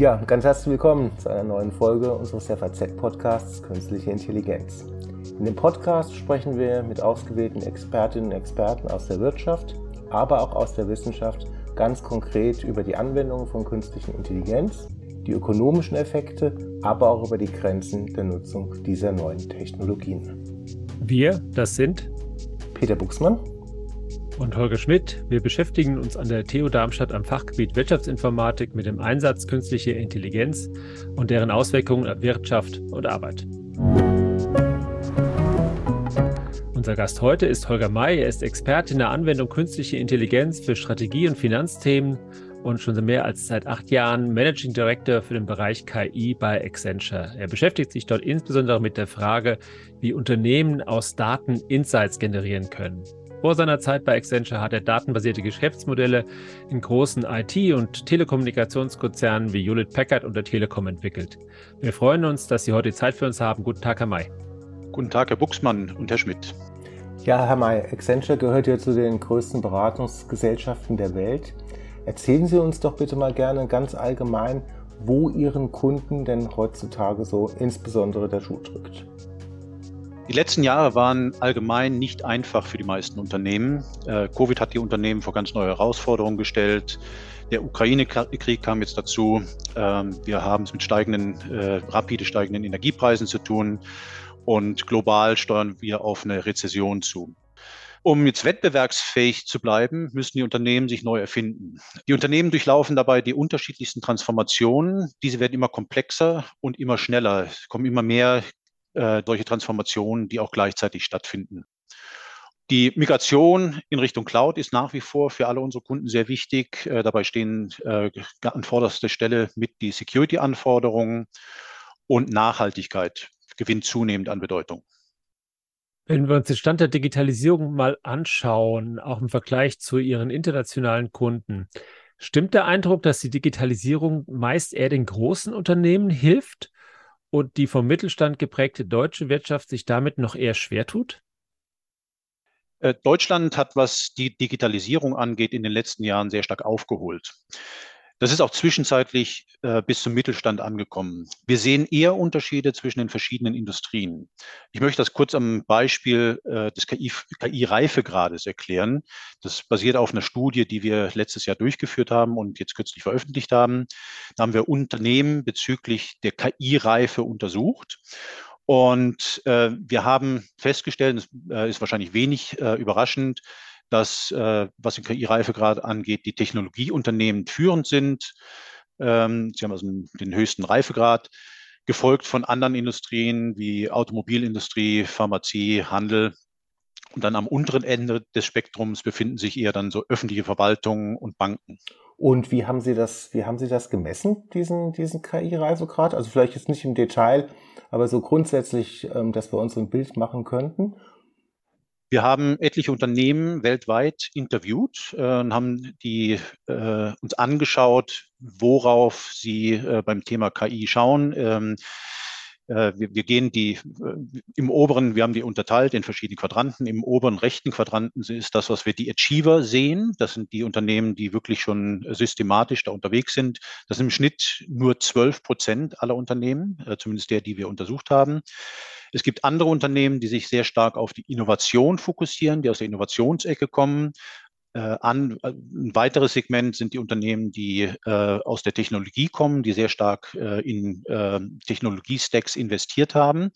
Ja, ganz herzlich willkommen zu einer neuen Folge unseres FAZ-Podcasts Künstliche Intelligenz. In dem Podcast sprechen wir mit ausgewählten Expertinnen und Experten aus der Wirtschaft, aber auch aus der Wissenschaft ganz konkret über die Anwendung von künstlicher Intelligenz, die ökonomischen Effekte, aber auch über die Grenzen der Nutzung dieser neuen Technologien. Wir, das sind Peter Buchsmann und Holger Schmidt. Wir beschäftigen uns an der TU Darmstadt am Fachgebiet Wirtschaftsinformatik mit dem Einsatz künstlicher Intelligenz und deren Auswirkungen auf Wirtschaft und Arbeit. Unser Gast heute ist Holger May. Er ist Experte in der Anwendung künstlicher Intelligenz für Strategie- und Finanzthemen und schon mehr als seit acht Jahren Managing Director für den Bereich KI bei Accenture. Er beschäftigt sich dort insbesondere mit der Frage, wie Unternehmen aus Daten Insights generieren können. Vor seiner Zeit bei Accenture hat er datenbasierte Geschäftsmodelle in großen IT- und Telekommunikationskonzernen wie Hewlett Packard und der Telekom entwickelt. Wir freuen uns, dass Sie heute Zeit für uns haben. Guten Tag, Herr May. Guten Tag, Herr Buchsmann und Herr Schmidt. Ja, Herr May, Accenture gehört ja zu den größten Beratungsgesellschaften der Welt. Erzählen Sie uns doch bitte mal gerne ganz allgemein, wo Ihren Kunden denn heutzutage so insbesondere der Schuh drückt. Die letzten Jahre waren allgemein nicht einfach für die meisten Unternehmen. Äh, Covid hat die Unternehmen vor ganz neue Herausforderungen gestellt. Der Ukraine-Krieg kam jetzt dazu. Ähm, wir haben es mit steigenden, äh, rapide steigenden Energiepreisen zu tun. Und global steuern wir auf eine Rezession zu. Um jetzt wettbewerbsfähig zu bleiben, müssen die Unternehmen sich neu erfinden. Die Unternehmen durchlaufen dabei die unterschiedlichsten Transformationen. Diese werden immer komplexer und immer schneller. Es kommen immer mehr äh, solche Transformationen, die auch gleichzeitig stattfinden. Die Migration in Richtung Cloud ist nach wie vor für alle unsere Kunden sehr wichtig. Äh, dabei stehen äh, an vorderster Stelle mit die Security-Anforderungen und Nachhaltigkeit gewinnt zunehmend an Bedeutung. Wenn wir uns den Stand der Digitalisierung mal anschauen, auch im Vergleich zu Ihren internationalen Kunden, stimmt der Eindruck, dass die Digitalisierung meist eher den großen Unternehmen hilft und die vom Mittelstand geprägte deutsche Wirtschaft sich damit noch eher schwer tut? Äh, Deutschland hat, was die Digitalisierung angeht, in den letzten Jahren sehr stark aufgeholt. Das ist auch zwischenzeitlich äh, bis zum Mittelstand angekommen. Wir sehen eher Unterschiede zwischen den verschiedenen Industrien. Ich möchte das kurz am Beispiel äh, des KI-Reifegrades KI erklären. Das basiert auf einer Studie, die wir letztes Jahr durchgeführt haben und jetzt kürzlich veröffentlicht haben. Da haben wir Unternehmen bezüglich der KI-Reife untersucht. Und äh, wir haben festgestellt, das äh, ist wahrscheinlich wenig äh, überraschend, dass, äh, was den KI-Reifegrad angeht, die Technologieunternehmen führend sind. Ähm, sie haben also den höchsten Reifegrad, gefolgt von anderen Industrien wie Automobilindustrie, Pharmazie, Handel. Und dann am unteren Ende des Spektrums befinden sich eher dann so öffentliche Verwaltungen und Banken. Und wie haben Sie das, wie haben Sie das gemessen, diesen, diesen KI-Reifegrad? Also vielleicht jetzt nicht im Detail, aber so grundsätzlich, ähm, dass wir uns ein Bild machen könnten. Wir haben etliche Unternehmen weltweit interviewt äh, und haben die äh, uns angeschaut, worauf sie äh, beim Thema KI schauen. Ähm, äh, wir, wir, gehen die äh, im oberen, wir haben die unterteilt in verschiedene Quadranten. Im oberen rechten Quadranten ist das, was wir die Achiever sehen. Das sind die Unternehmen, die wirklich schon systematisch da unterwegs sind. Das sind im Schnitt nur 12 Prozent aller Unternehmen, äh, zumindest der, die wir untersucht haben. Es gibt andere Unternehmen, die sich sehr stark auf die Innovation fokussieren, die aus der Innovationsecke kommen. Äh, an, äh, ein weiteres Segment sind die Unternehmen, die äh, aus der Technologie kommen, die sehr stark äh, in äh, Technologiestacks investiert haben.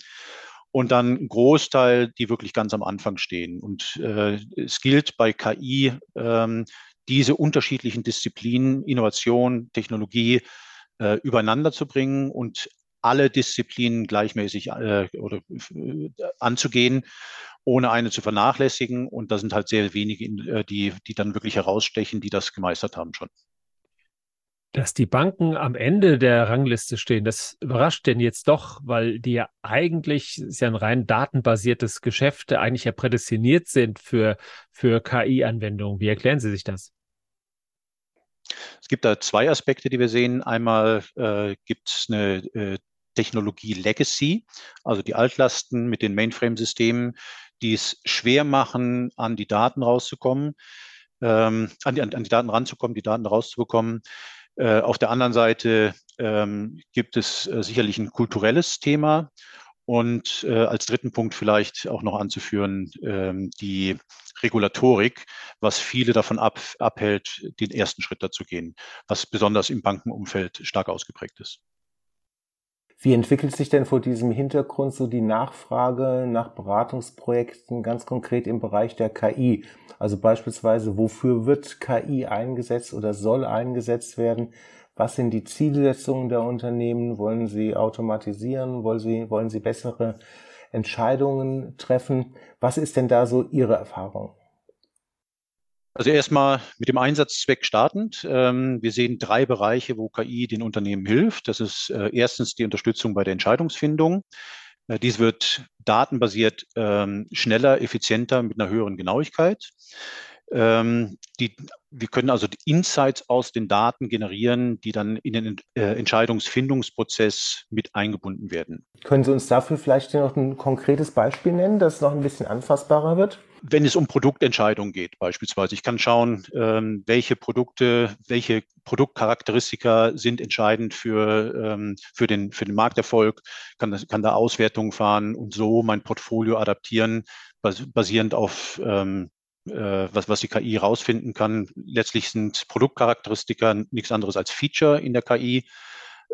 Und dann ein Großteil, die wirklich ganz am Anfang stehen. Und äh, es gilt bei KI, ähm, diese unterschiedlichen Disziplinen, Innovation, Technologie, übereinander zu bringen und alle Disziplinen gleichmäßig oder anzugehen, ohne eine zu vernachlässigen. Und da sind halt sehr wenige, äh, die, die dann wirklich herausstechen, die das gemeistert haben schon. Dass die Banken am Ende der Rangliste stehen, das überrascht denn jetzt doch, weil die ja eigentlich, ist ja ein rein datenbasiertes Geschäft, eigentlich ja prädestiniert sind für, für KI-Anwendungen. Wie erklären Sie sich das? Es gibt da zwei Aspekte, die wir sehen. Einmal äh, gibt es eine äh, Technologie Legacy, also die Altlasten mit den Mainframe-Systemen, die es schwer machen, an die Daten rauszukommen, ähm, an, die, an, die Daten ranzukommen, die Daten rauszubekommen. Äh, auf der anderen Seite ähm, gibt es äh, sicherlich ein kulturelles Thema und äh, als dritten Punkt vielleicht auch noch anzuführen, ähm, die Regulatorik, was viele davon ab, abhält, den ersten Schritt dazu gehen, was besonders im Bankenumfeld stark ausgeprägt ist. Wie entwickelt sich denn vor diesem Hintergrund so die Nachfrage nach Beratungsprojekten ganz konkret im Bereich der KI? Also beispielsweise, wofür wird KI eingesetzt oder soll eingesetzt werden? Was sind die Zielsetzungen der Unternehmen? Wollen sie automatisieren? Wollen sie, wollen sie bessere Entscheidungen treffen? Was ist denn da so Ihre Erfahrung? Also erstmal mit dem Einsatzzweck startend. Ähm, wir sehen drei Bereiche, wo KI den Unternehmen hilft. Das ist äh, erstens die Unterstützung bei der Entscheidungsfindung. Äh, dies wird datenbasiert ähm, schneller, effizienter mit einer höheren Genauigkeit. Ähm, die, wir können also Insights aus den Daten generieren, die dann in den äh, Entscheidungsfindungsprozess mit eingebunden werden. Können Sie uns dafür vielleicht noch ein konkretes Beispiel nennen, das noch ein bisschen anfassbarer wird? Wenn es um Produktentscheidungen geht, beispielsweise. Ich kann schauen, ähm, welche Produkte, welche Produktcharakteristika sind entscheidend für, ähm, für, den, für den Markterfolg, kann, das, kann da Auswertungen fahren und so mein Portfolio adaptieren, basierend auf ähm, äh, was, was die KI rausfinden kann. Letztlich sind Produktcharakteristika nichts anderes als Feature in der KI.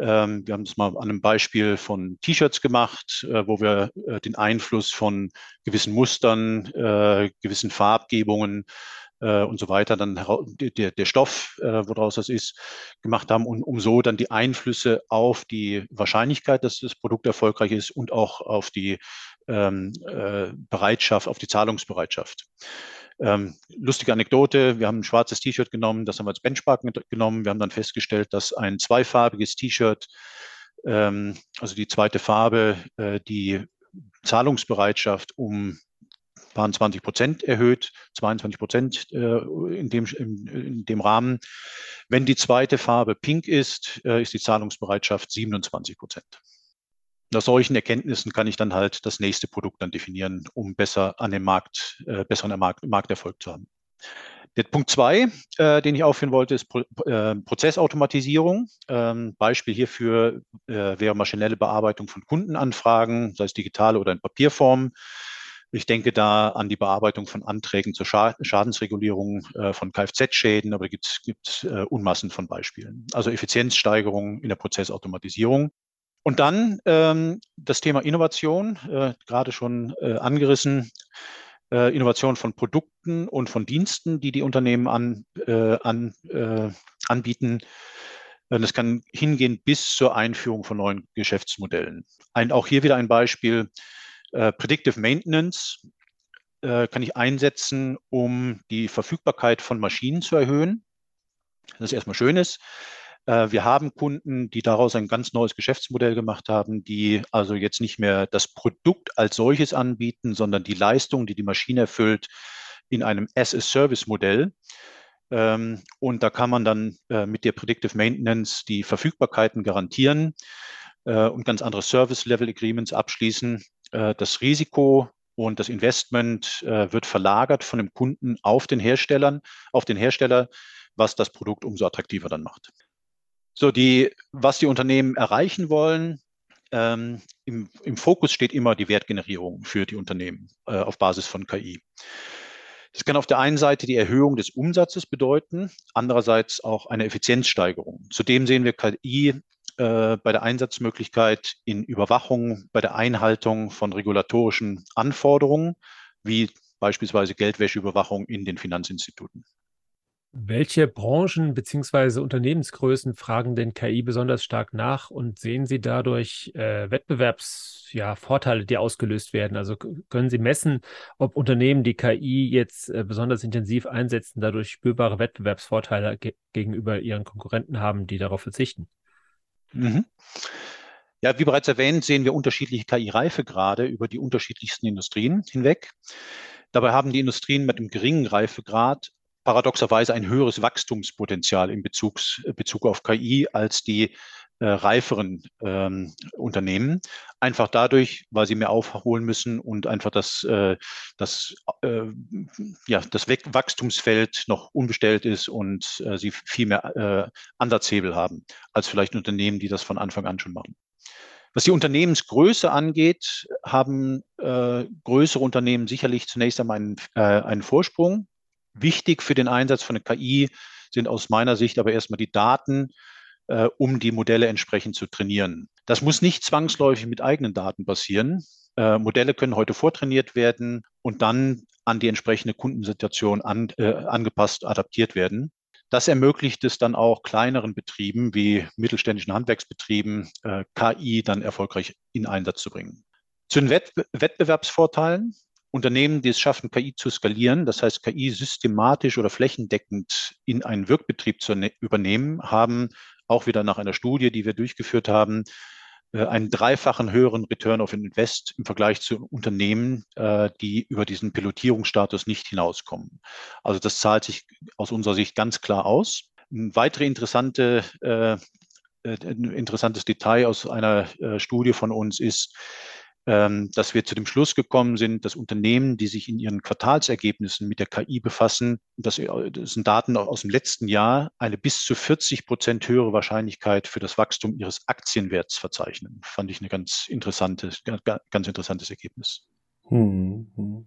Ähm, wir haben das mal an einem Beispiel von T-Shirts gemacht, äh, wo wir äh, den Einfluss von gewissen Mustern, äh, gewissen Farbgebungen äh, und so weiter, dann der, der Stoff, äh, woraus das ist, gemacht haben, und um so dann die Einflüsse auf die Wahrscheinlichkeit, dass das Produkt erfolgreich ist und auch auf die ähm, äh, Bereitschaft, auf die Zahlungsbereitschaft. Ähm, lustige Anekdote, wir haben ein schwarzes T-Shirt genommen, das haben wir als Benchmark genommen. Wir haben dann festgestellt, dass ein zweifarbiges T-Shirt, ähm, also die zweite Farbe, äh, die Zahlungsbereitschaft um waren 20 Prozent erhöht, 22 Prozent äh, in, dem, in, in, dem Rahmen. Wenn die zweite Farbe pink ist, äh, ist die Zahlungsbereitschaft 27 Prozent nach solchen Erkenntnissen kann ich dann halt das nächste Produkt dann definieren, um besser an dem Markt, äh, besseren Markt, Markterfolg zu haben. Der Punkt zwei, äh, den ich aufführen wollte, ist Pro äh, Prozessautomatisierung. Ähm, Beispiel hierfür äh, wäre maschinelle Bearbeitung von Kundenanfragen, sei es digital oder in Papierform. Ich denke da an die Bearbeitung von Anträgen zur Scha Schadensregulierung äh, von Kfz-Schäden, aber gibt es äh, Unmassen von Beispielen. Also Effizienzsteigerung in der Prozessautomatisierung. Und dann ähm, das Thema Innovation, äh, gerade schon äh, angerissen, äh, Innovation von Produkten und von Diensten, die die Unternehmen an, äh, an, äh, anbieten. Äh, das kann hingehen bis zur Einführung von neuen Geschäftsmodellen. Ein, auch hier wieder ein Beispiel. Predictive Maintenance kann ich einsetzen, um die Verfügbarkeit von Maschinen zu erhöhen. Das ist erstmal Schönes. Äh, wir haben Kunden, die daraus ein ganz neues Geschäftsmodell gemacht haben, die also jetzt nicht mehr das Produkt als solches anbieten, sondern die Leistung, die die Maschine erfüllt, in einem as-a-Service-Modell. Ähm, und da kann man dann äh, mit der Predictive Maintenance die Verfügbarkeiten garantieren äh, und ganz andere Service-Level-Agreements abschließen. Das Risiko und das Investment wird verlagert von dem Kunden auf den Herstellern, auf den Hersteller, was das Produkt umso attraktiver dann macht. So, die, was die Unternehmen erreichen wollen, ähm, im, im, Fokus steht immer die Wertgenerierung für die Unternehmen äh, auf Basis von KI. Das kann auf der einen Seite die Erhöhung des Umsatzes bedeuten, andererseits auch eine Effizienzsteigerung. Zudem sehen wir KI äh, bei der Einsatzmöglichkeit in Überwachung, bei der Einhaltung von regulatorischen Anforderungen, wie beispielsweise Geldwäscheüberwachung in den Finanzinstituten. Welche Branchen bzw. Unternehmensgrößen fragen denn KI besonders stark nach und sehen Sie dadurch äh, Wettbewerbsvorteile, ja, die ausgelöst werden? Also können Sie messen, ob Unternehmen, die KI jetzt äh, besonders intensiv einsetzen, dadurch spürbare Wettbewerbsvorteile ge gegenüber ihren Konkurrenten haben, die darauf verzichten? Mhm. Ja, wie bereits erwähnt, sehen wir unterschiedliche KI-Reifegrade über die unterschiedlichsten Industrien hinweg. Dabei haben die Industrien mit einem geringen Reifegrad paradoxerweise ein höheres Wachstumspotenzial in Bezugs, Bezug auf KI als die äh, reiferen ähm, Unternehmen. Einfach dadurch, weil sie mehr aufholen müssen und einfach das, äh, das, äh, ja, das Wachstumsfeld noch unbestellt ist und äh, sie viel mehr äh, Ansatzhebel haben als vielleicht Unternehmen, die das von Anfang an schon machen. Was die Unternehmensgröße angeht, haben äh, größere Unternehmen sicherlich zunächst einmal einen, äh, einen Vorsprung. Wichtig für den Einsatz von KI sind aus meiner Sicht aber erstmal die Daten, äh, um die Modelle entsprechend zu trainieren. Das muss nicht zwangsläufig mit eigenen Daten passieren. Äh, Modelle können heute vortrainiert werden und dann an die entsprechende Kundensituation an, äh, angepasst, adaptiert werden. Das ermöglicht es dann auch kleineren Betrieben wie mittelständischen Handwerksbetrieben, äh, KI dann erfolgreich in Einsatz zu bringen. Zu den Wett Wettbewerbsvorteilen. Unternehmen, die es schaffen, KI zu skalieren, das heißt KI systematisch oder flächendeckend in einen Wirkbetrieb zu ne-, übernehmen, haben auch wieder nach einer Studie, die wir durchgeführt haben, äh, einen dreifachen höheren Return of Invest im Vergleich zu Unternehmen, äh, die über diesen Pilotierungsstatus nicht hinauskommen. Also das zahlt sich aus unserer Sicht ganz klar aus. Ein weitere interessante, äh, ein interessantes Detail aus einer Studie von uns ist, dass wir zu dem Schluss gekommen sind, dass Unternehmen, die sich in ihren Quartalsergebnissen mit der KI befassen, das, das sind Daten aus dem letzten Jahr, eine bis zu 40 Prozent höhere Wahrscheinlichkeit für das Wachstum ihres Aktienwerts verzeichnen. Fand ich ein ganz interessantes, ganz interessantes Ergebnis. Hm, hm.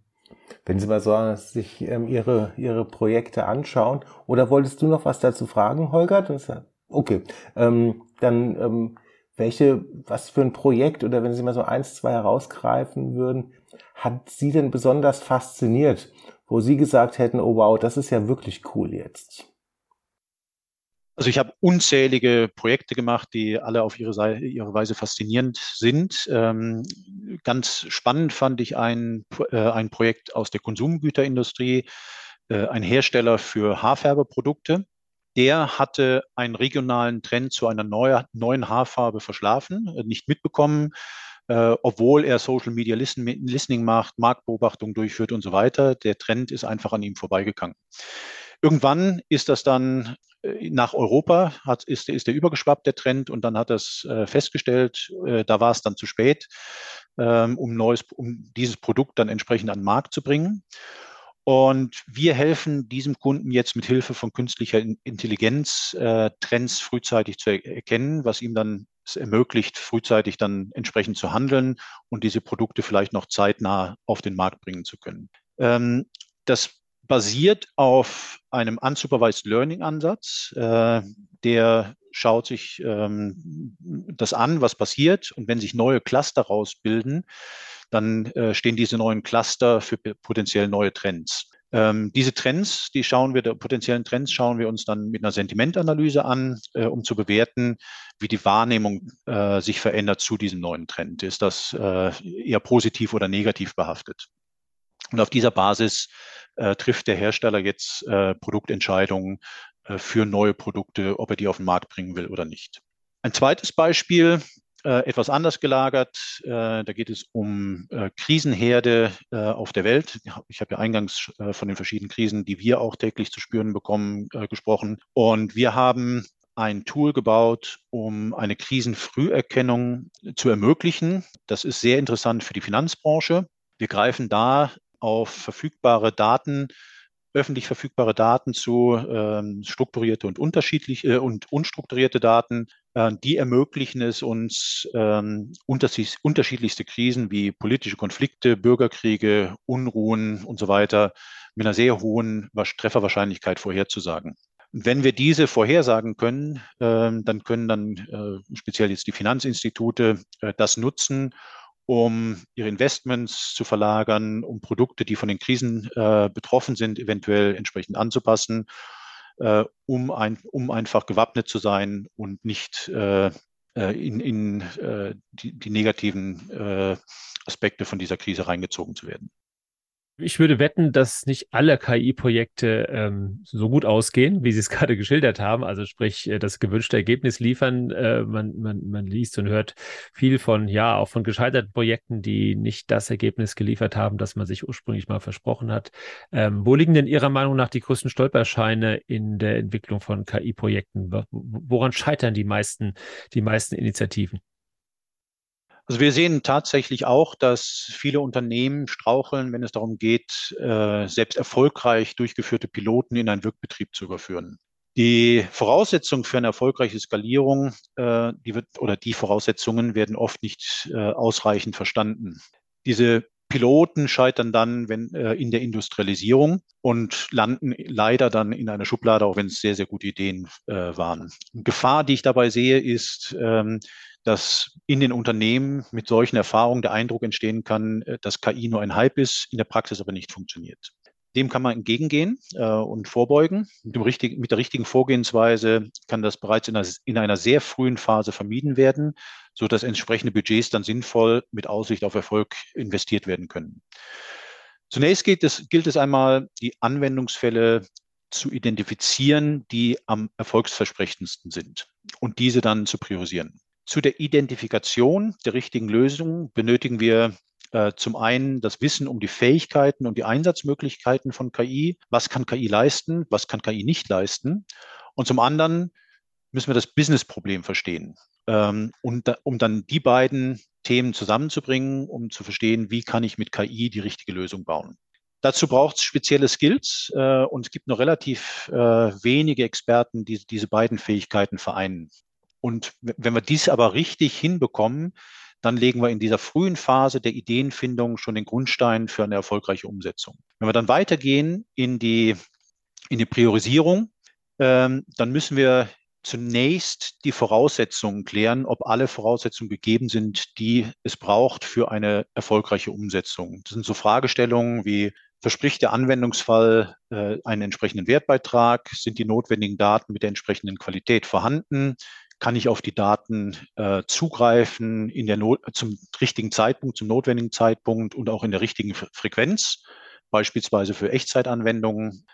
Wenn Sie mal so sich ähm, Ihre, Ihre Projekte anschauen, oder wolltest du noch was dazu fragen, Holger? Das, okay, ähm, dann ähm, welche, was für ein Projekt oder wenn Sie mal so eins, zwei herausgreifen würden, hat Sie denn besonders fasziniert, wo Sie gesagt hätten, oh wow, das ist ja wirklich cool jetzt? Also ich habe unzählige Projekte gemacht, die alle auf ihre, Seite, ihre Weise faszinierend sind. Ähm, ganz spannend fand ich ein, äh, ein Projekt aus der Konsumgüterindustrie, äh, ein Hersteller für Haarfärbeprodukte der hatte einen regionalen Trend zu einer neue, neuen Haarfarbe verschlafen, äh, nicht mitbekommen, äh, obwohl er Social Media Listen, Listening macht, Marktbeobachtung durchführt und so weiter. Der Trend ist einfach an ihm vorbeigegangen. Irgendwann ist das dann äh, nach Europa, hat, ist, ist der übergeschwappt, der Trend, und dann hat er äh, festgestellt, äh, da war es dann zu spät, ähm, um, neues, um dieses Produkt dann entsprechend an den Markt zu bringen. Und wir helfen diesem Kunden jetzt mit Hilfe von künstlicher Intelligenz äh, Trends frühzeitig zu erkennen, was ihm dann es ermöglicht, frühzeitig dann entsprechend zu handeln und diese Produkte vielleicht noch zeitnah auf den Markt bringen zu können. Ähm, das basiert auf einem Unsupervised Learning Ansatz, äh, der schaut sich ähm, das an, was passiert und wenn sich neue Cluster rausbilden, dann äh, stehen diese neuen Cluster für potenziell neue Trends. Ähm, diese Trends, die schauen wir, der potenziellen Trends schauen wir uns dann mit einer Sentimentanalyse an, äh, um zu bewerten, wie die Wahrnehmung äh, sich verändert zu diesem neuen Trend. Ist das eher positiv oder negativ behaftet? Und auf dieser Basis trifft der Hersteller jetzt Produktentscheidungen für neue Produkte, ob er die auf den Markt bringen will oder nicht. Ein zweites Beispiel äh, etwas anders gelagert. Äh, da geht es um äh, Krisenherde auf der Welt. Ich habe ja eingangs von den verschiedenen Krisen, die wir auch täglich zu spüren bekommen, gesprochen. Und wir haben ein Tool gebaut, um eine Krisenfrüherkennung zu ermöglichen. Das ist sehr interessant für die Finanzbranche. Wir greifen da auf verfügbare Daten öffentlich verfügbare Daten zu, ähm, strukturierte und unterschiedliche und unstrukturierte Daten. Äh, die ermöglichen es uns, ähm, unterschiedlichste Krisen wie politische Konflikte, Bürgerkriege, Unruhen und so weiter mit einer sehr hohen Trefferwahrscheinlichkeit vorherzusagen. Wenn wir diese vorhersagen können, äh, dann können dann äh, speziell jetzt die Finanzinstitute äh, das nutzen, um ihre Investments zu verlagern, um Produkte, die von den Krisen betroffen sind, eventuell entsprechend anzupassen, äh, um, ein, um einfach gewappnet zu sein und nicht äh, äh in, in äh, die, die negativen äh, Aspekte von dieser Krise reingezogen zu werden. Ich würde wetten, dass nicht alle KI-Projekte ähm, so gut ausgehen, wie Sie es gerade geschildert haben. Also sprich, äh, das gewünschte Ergebnis liefern. Äh, man, man, man liest und hört viel von, ja, auch von gescheiterten Projekten, die nicht das Ergebnis geliefert haben, das man sich ursprünglich mal versprochen hat. Ähm, wo liegen denn Ihrer Meinung nach die größten Stolperscheine in der Entwicklung von KI-Projekten? Woran scheitern die meisten, die meisten Initiativen? Also wir sehen tatsächlich auch, dass viele Unternehmen straucheln, wenn es darum geht, äh, selbst erfolgreich durchgeführte Piloten in einen Wirkbetrieb zu überführen. Die Voraussetzungen für eine erfolgreiche Skalierung, äh, die wird, oder die Voraussetzungen werden oft nicht äh, ausreichend verstanden. Diese Piloten scheitern dann wenn, äh, in der Industrialisierung und landen leider dann in einer Schublade, auch wenn es sehr, sehr gute Ideen äh, waren. Gefahr, die ich dabei sehe, ist, ähm, dass in den Unternehmen mit solchen Erfahrungen der Eindruck entstehen kann, äh, dass KI nur ein Hype ist, in der Praxis aber nicht funktioniert. Dem kann man entgegengehen äh, und vorbeugen. Mit, dem richtigen, mit der richtigen Vorgehensweise kann das bereits in einer, in einer sehr frühen Phase vermieden werden, so dass entsprechende Budgets dann sinnvoll mit Aussicht auf Erfolg investiert werden können. Zunächst es, gilt es einmal, die Anwendungsfälle zu identifizieren, die am erfolgsversprechendsten sind und diese dann zu priorisieren. Zu der Identifikation der richtigen Lösung benötigen wir äh, zum einen das Wissen um die Fähigkeiten und die Einsatzmöglichkeiten von KI. Was kann KI leisten? Was kann KI nicht leisten? Und zum anderen müssen wir das Businessproblem verstehen. Ähm, und um dann die beiden Themen zusammenzubringen, um zu verstehen, wie kann ich mit KI die richtige Lösung bauen. Dazu braucht es spezielle Skills äh, und es gibt nur relativ äh, wenige Experten, die diese beiden Fähigkeiten vereinen. Und wenn wir dies aber richtig hinbekommen, dann legen wir in dieser frühen Phase der Ideenfindung schon den Grundstein für eine erfolgreiche Umsetzung. Wenn wir dann weitergehen in die, in die Priorisierung, ähm, dann müssen wir zunächst die Voraussetzungen klären, ob alle Voraussetzungen gegeben sind, die es braucht für eine erfolgreiche Umsetzung. Das sind so Fragestellungen wie, verspricht der Anwendungsfall äh, einen entsprechenden Wertbeitrag? Sind die notwendigen Daten mit der entsprechenden Qualität vorhanden? Kann ich auf die Daten äh, zugreifen in der Not zum richtigen Zeitpunkt, zum notwendigen Zeitpunkt und auch in der richtigen Frequenz, beispielsweise für Echtzeitanwendungen.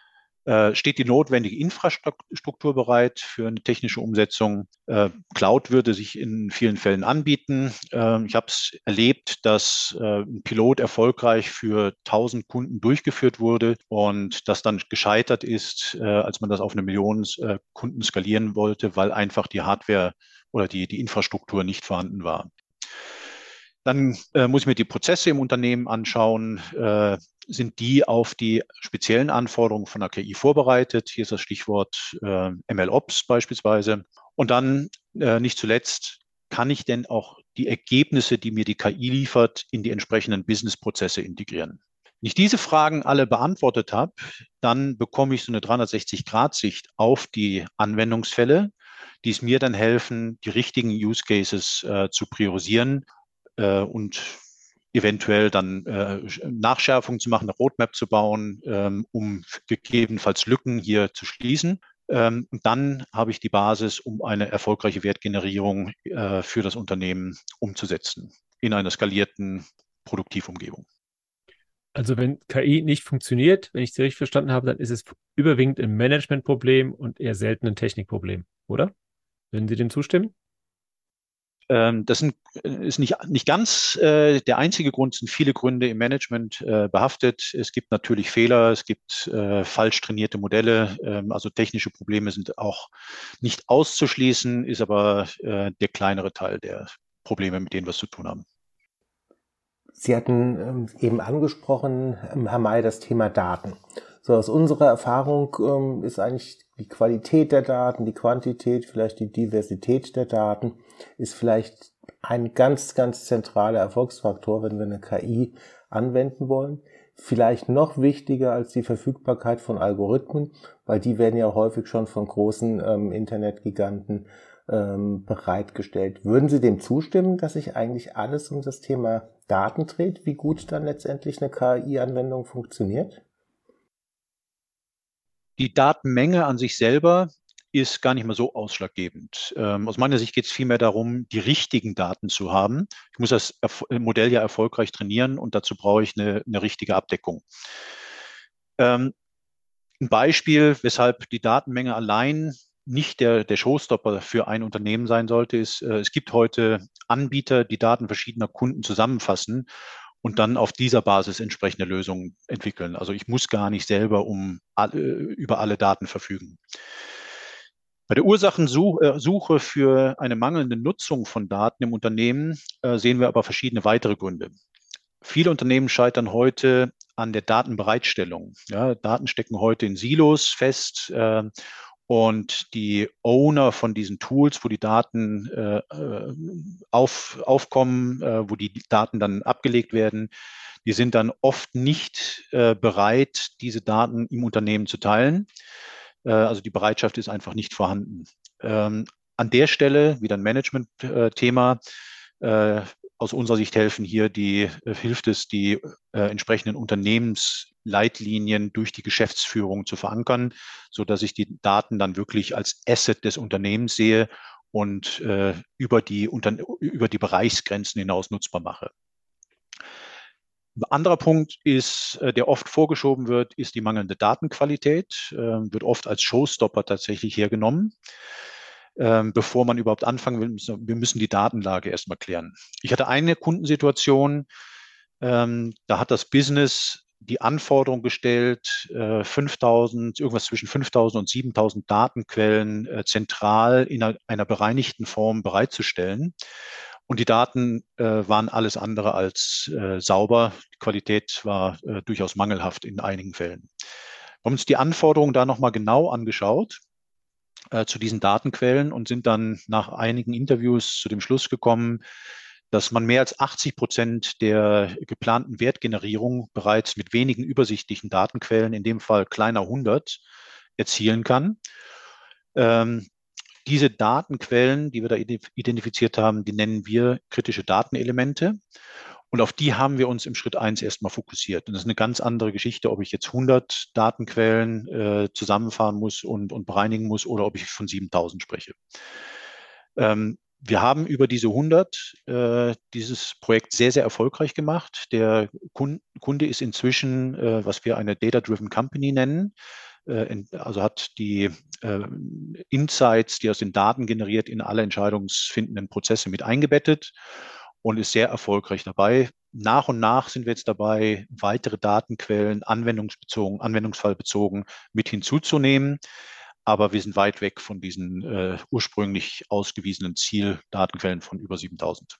Äh, steht die notwendige Infrastruktur bereit für eine technische Umsetzung? Äh, Cloud würde sich in vielen Fällen anbieten. Ähm, ich habe es erlebt, dass äh, ein Pilot erfolgreich für 1000 Kunden durchgeführt wurde und das dann gescheitert ist, als man das auf eine Million Kunden skalieren wollte, weil einfach die Hardware oder die, die Infrastruktur nicht vorhanden war. Dann äh, muss ich mir die Prozesse im Unternehmen anschauen. Äh, sind die auf die speziellen Anforderungen von der KI vorbereitet? Hier ist das Stichwort äh, MLOps beispielsweise. Und dann äh, nicht zuletzt, kann ich denn auch die Ergebnisse, die mir die KI liefert, in die entsprechenden Businessprozesse integrieren? Wenn ich diese Fragen alle beantwortet habe, dann bekomme ich so eine 360-Grad-Sicht auf die Anwendungsfälle, die es mir dann helfen, die richtigen Use Cases äh, zu priorisieren äh, und eventuell dann äh, Nachschärfungen zu machen, eine Roadmap zu bauen, ähm, um gegebenenfalls Lücken hier zu schließen. Ähm, und dann habe ich die Basis, um eine erfolgreiche Wertgenerierung äh, für das Unternehmen umzusetzen in einer skalierten Produktivumgebung. Also wenn KI nicht funktioniert, wenn ich Sie richtig verstanden habe, dann ist es überwiegend ein Managementproblem und eher selten ein Technikproblem, oder? Würden Sie dem zustimmen? Ähm, das sind, äh, ist nicht, nicht ganz äh, der einzige Grund, sind viele Gründe im Management äh, behaftet. Es gibt natürlich Fehler, es gibt äh, falsch trainierte Modelle, ähm, also technische Probleme sind auch nicht auszuschließen, ist aber äh, der kleinere Teil der Probleme, mit denen wir es zu tun haben. Sie hatten ähm, eben angesprochen, ähm, Herr May, das Thema Daten. So aus unserer Erfahrung ähm, ist eigentlich die Qualität der Daten, die Quantität, vielleicht die Diversität der Daten ist vielleicht ein ganz, ganz zentraler Erfolgsfaktor, wenn wir eine KI anwenden wollen. Vielleicht noch wichtiger als die Verfügbarkeit von Algorithmen, weil die werden ja häufig schon von großen ähm, Internetgiganten ähm, bereitgestellt. Würden Sie dem zustimmen, dass sich eigentlich alles um das Thema Daten dreht, wie gut dann letztendlich eine KI-Anwendung funktioniert? Die Datenmenge an sich selber ist gar nicht mehr so ausschlaggebend. Ähm, aus meiner Sicht geht es vielmehr darum, die richtigen Daten zu haben. Ich muss das Erf Modell ja erfolgreich trainieren und dazu brauche ich eine, eine richtige Abdeckung. Ähm, ein Beispiel, weshalb die Datenmenge allein nicht der, der Showstopper für ein Unternehmen sein sollte, ist, äh, es gibt heute Anbieter, die Daten verschiedener Kunden zusammenfassen und dann auf dieser Basis entsprechende Lösungen entwickeln. Also ich muss gar nicht selber um alle, über alle Daten verfügen. Bei der Ursachensuche äh, für eine mangelnde Nutzung von Daten im Unternehmen äh, sehen wir aber verschiedene weitere Gründe. Viele Unternehmen scheitern heute an der Datenbereitstellung. Ja, Daten stecken heute in Silos fest äh, und die Owner von diesen Tools, wo die Daten äh, äh, auf, aufkommen, äh, wo die Daten dann abgelegt werden, die sind dann oft nicht äh, bereit, diese Daten im Unternehmen zu teilen. Äh, also die Bereitschaft ist einfach nicht vorhanden. Ähm, an der Stelle wieder ein Management-Thema. Äh, aus unserer Sicht helfen hier die, hilft es, die entsprechenden Unternehmens Leitlinien durch die Geschäftsführung zu verankern, so dass ich die Daten dann wirklich als Asset des Unternehmens sehe und äh, über, die, unter, über die Bereichsgrenzen hinaus nutzbar mache. Ein anderer Punkt ist, äh, der oft vorgeschoben wird, ist die mangelnde Datenqualität, äh, wird oft als Showstopper tatsächlich hergenommen. Ähm, bevor man überhaupt anfangen will, müssen, wir müssen die Datenlage erstmal klären. Ich hatte eine Kundensituation, ähm, da hat das Business die Anforderung gestellt, 5000, äh, irgendwas zwischen 5000 und 7000 Datenquellen äh, zentral in einer bereinigten Form bereitzustellen. Und die Daten äh, waren alles andere als sauber. Die Qualität war durchaus mangelhaft in einigen Fällen. Wir haben uns die Anforderungen da nochmal genau angeschaut zu diesen Datenquellen und sind dann nach einigen Interviews zu dem Schluss gekommen, dass man mehr als 80 Prozent der geplanten Wertgenerierung bereits mit wenigen übersichtlichen Datenquellen, in dem Fall kleiner 100, erzielen kann. Ähm, diese Datenquellen, die wir da identifiziert haben, die nennen wir kritische Datenelemente. Und auf die haben wir uns im Schritt eins erstmal fokussiert. Und das ist eine ganz andere Geschichte, ob ich jetzt 100 Datenquellen äh, zusammenfahren muss und, und bereinigen muss oder ob ich von 7000 spreche. Ähm, wir haben über diese 100 äh, dieses Projekt sehr, sehr erfolgreich gemacht. Der Kunde ist inzwischen, äh, was wir eine Data-Driven Company nennen, äh, also hat die äh, Insights, die aus den Daten generiert, in alle entscheidungsfindenden Prozesse mit eingebettet und ist sehr erfolgreich dabei. Nach und nach sind wir jetzt dabei, weitere Datenquellen anwendungsbezogen, anwendungsfallbezogen mit hinzuzunehmen aber wir sind weit weg von diesen äh, ursprünglich ausgewiesenen Zieldatenquellen von über 7000.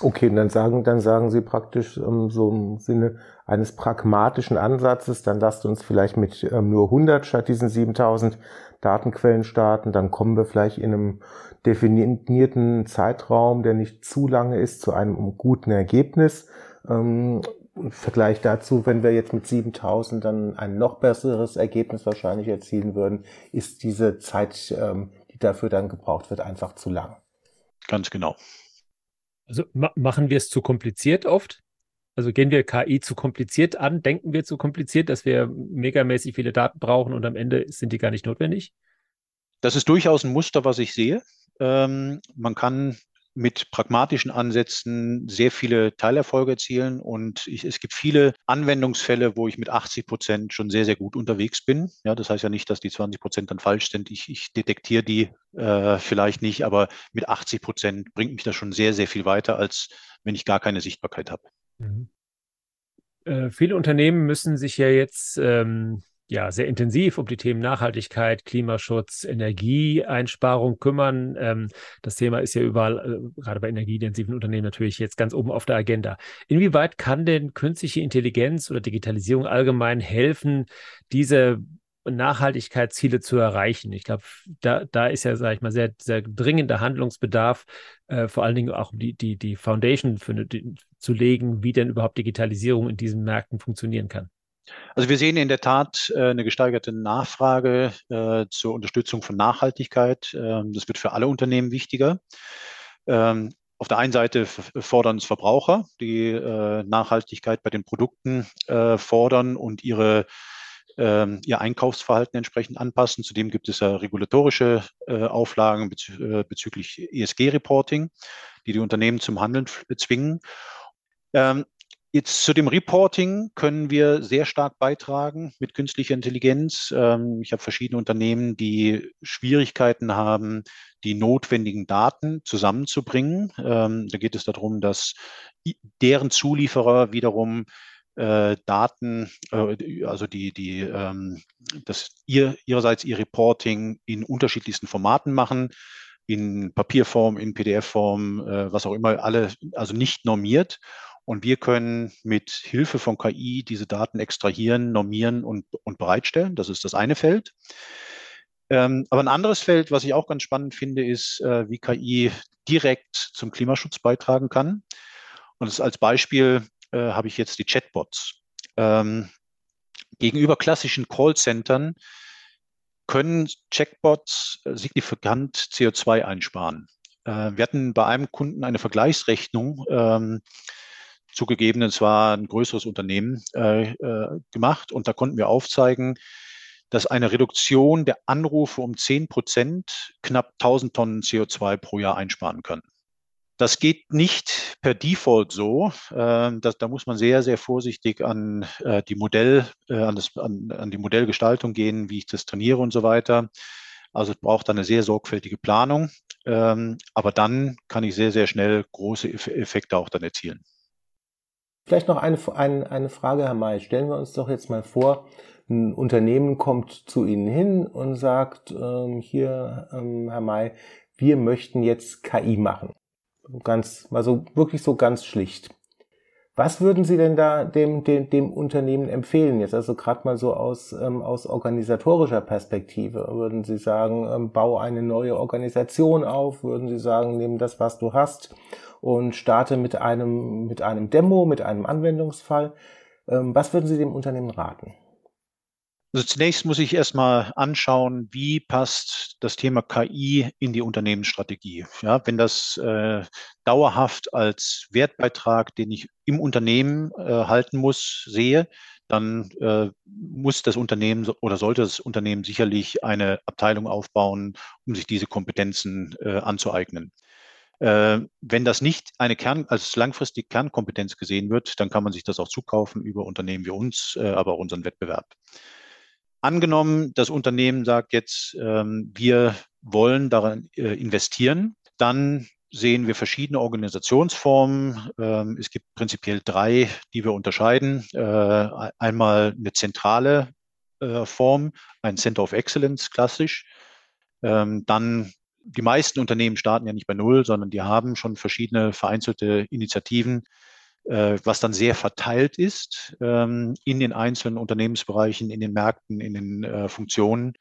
Okay, und dann sagen, dann sagen Sie praktisch ähm, so im Sinne eines pragmatischen Ansatzes, dann lasst uns vielleicht mit ähm, nur 100 statt diesen 7000 Datenquellen starten, dann kommen wir vielleicht in einem definierten Zeitraum, der nicht zu lange ist, zu einem guten Ergebnis. Ähm, im Vergleich dazu, wenn wir jetzt mit 7000 dann ein noch besseres Ergebnis wahrscheinlich erzielen würden, ist diese Zeit, ähm, die dafür dann gebraucht wird, einfach zu lang. Ganz genau. Also ma machen wir es zu kompliziert oft? Also gehen wir KI zu kompliziert an? Denken wir zu kompliziert, dass wir megamäßig viele Daten brauchen und am Ende sind die gar nicht notwendig? Das ist durchaus ein Muster, was ich sehe. Ähm, man kann mit pragmatischen Ansätzen sehr viele Teilerfolge erzielen. Und ich, es gibt viele Anwendungsfälle, wo ich mit 80 Prozent schon sehr, sehr gut unterwegs bin. Ja, das heißt ja nicht, dass die 20 Prozent dann falsch sind. Ich, ich detektiere die äh, vielleicht nicht, aber mit 80 Prozent bringt mich das schon sehr, sehr viel weiter, als wenn ich gar keine Sichtbarkeit habe. Mhm. Äh, viele Unternehmen müssen sich ja jetzt ähm, ja, sehr intensiv um die Themen Nachhaltigkeit, Klimaschutz, Energieeinsparung kümmern. Ähm, das Thema ist ja überall, äh, gerade bei energieintensiven Unternehmen natürlich jetzt ganz oben auf der Agenda. Inwieweit kann denn künstliche Intelligenz oder Digitalisierung allgemein helfen, diese Nachhaltigkeitsziele zu erreichen. Ich glaube, da, da ist ja, sage ich mal, sehr, sehr dringender Handlungsbedarf, äh, vor allen Dingen auch die, die, die Foundation für, die, zu legen, wie denn überhaupt Digitalisierung in diesen Märkten funktionieren kann. Also wir sehen in der Tat äh, eine gesteigerte Nachfrage äh, zur Unterstützung von Nachhaltigkeit. Ähm, das wird für alle Unternehmen wichtiger. Ähm, auf der einen Seite fordern es Verbraucher, die äh, Nachhaltigkeit bei den Produkten fordern und ihre ähm, ihr Einkaufsverhalten entsprechend anpassen. Zudem gibt es ja regulatorische Auflagen bezü bezüglich ESG-Reporting, die die Unternehmen zum Handeln zwingen. Jetzt zu dem Reporting können wir sehr stark beitragen mit künstlicher Intelligenz. Ähm, ich habe verschiedene Unternehmen, die Schwierigkeiten haben, die notwendigen Daten zusammenzubringen. Ähm, da geht es darum, dass deren Zulieferer wiederum äh, Daten, äh, also die, die, ähm, dass ihr ihrerseits ihr Reporting in unterschiedlichsten Formaten machen, in Papierform, in PDF-Form, äh, was auch immer, alle, also nicht normiert. Und wir können mit Hilfe von KI diese Daten extrahieren, normieren und, und bereitstellen. Das ist das eine Feld. Ähm, aber ein anderes Feld, was ich auch ganz spannend finde, ist, äh, wie KI direkt zum Klimaschutz beitragen kann. Und als Beispiel äh, habe ich jetzt die Chatbots. Ähm, gegenüber klassischen Callcentern können Chatbots äh, signifikant CO2 einsparen. Äh, wir hatten bei einem Kunden eine Vergleichsrechnung ähm, zugegeben, es war ein größeres Unternehmen äh, äh, gemacht und da konnten wir aufzeigen, dass eine Reduktion der Anrufe um 10 Prozent knapp 1000 Tonnen CO2 pro Jahr einsparen können. Das geht nicht per Default so. Äh, das, da muss man sehr, sehr vorsichtig an äh, die Modell, äh, an, das, an, an die Modellgestaltung gehen, wie ich das trainiere und so weiter. Also es braucht eine sehr sorgfältige Planung. Ähm, aber dann kann ich sehr, sehr schnell große Effekte auch dann erzielen. Vielleicht noch eine, eine, eine Frage, Herr May. Stellen wir uns doch jetzt mal vor, ein Unternehmen kommt zu Ihnen hin und sagt, ähm, hier, ähm, Herr May, wir möchten jetzt KI machen. Ganz, also wirklich so ganz schlicht. Was würden Sie denn da dem, dem, dem Unternehmen empfehlen jetzt? Also gerade mal so aus, ähm, aus organisatorischer Perspektive. Würden Sie sagen, ähm, bau eine neue Organisation auf? Würden Sie sagen, nimm das, was du hast und starte mit einem, mit einem Demo, mit einem Anwendungsfall. Ähm, was würden Sie dem Unternehmen raten? Also zunächst muss ich erstmal anschauen, wie passt das Thema KI in die Unternehmensstrategie. Ja, wenn das äh, dauerhaft als Wertbeitrag, den ich im Unternehmen äh, halten muss, sehe, dann äh, muss das Unternehmen oder sollte das Unternehmen sicherlich eine Abteilung aufbauen, um sich diese Kompetenzen äh, anzueignen. Äh, wenn das nicht eine Kern, als langfristig Kernkompetenz gesehen wird, dann kann man sich das auch zukaufen über Unternehmen wie uns, äh, aber auch unseren Wettbewerb. Angenommen, das Unternehmen sagt jetzt, ähm, wir wollen daran äh, investieren, dann sehen wir verschiedene Organisationsformen. Ähm, es gibt prinzipiell drei, die wir unterscheiden. Äh, einmal eine zentrale äh, Form, ein Center of Excellence klassisch. Ähm, dann die meisten Unternehmen starten ja nicht bei Null, sondern die haben schon verschiedene vereinzelte Initiativen, was dann sehr verteilt ist ähm, in den einzelnen Unternehmensbereichen, in den Märkten, in den äh, Funktionen.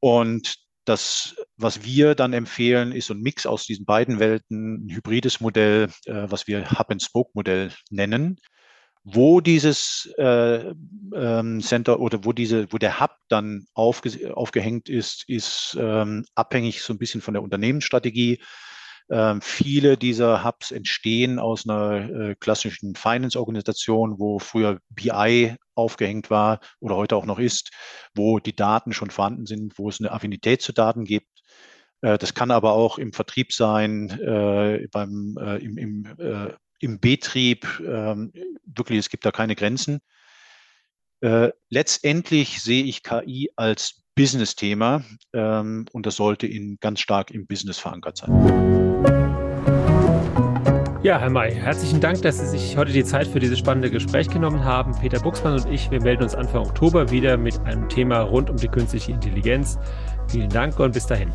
Und das, was wir dann empfehlen, ist so ein Mix aus diesen beiden Welten, ein hybrides Modell, äh, was wir Hub-and-Spoke-Modell nennen. Wo dieses äh, ähm, Center oder wo diese, wo der Hub dann aufge aufgehängt ist, ist ähm, abhängig so ein bisschen von der Unternehmensstrategie. Ähm, viele dieser Hubs entstehen aus einer äh, klassischen Finance-Organisation, wo früher BI aufgehängt war oder heute auch noch ist, wo die Daten schon vorhanden sind, wo es eine Affinität zu Daten gibt. Äh, das kann aber auch im Vertrieb sein, äh, beim, äh, im, im äh, im Betrieb, ähm, wirklich, es gibt da keine Grenzen. Äh, letztendlich sehe ich KI als Business-Thema ähm, und das sollte in, ganz stark im Business verankert sein. Ja, Herr May, herzlichen Dank, dass Sie sich heute die Zeit für dieses spannende Gespräch genommen haben. Peter Buchsmann und ich, wir melden uns Anfang Oktober wieder mit einem Thema rund um die künstliche Intelligenz. Vielen Dank und bis dahin.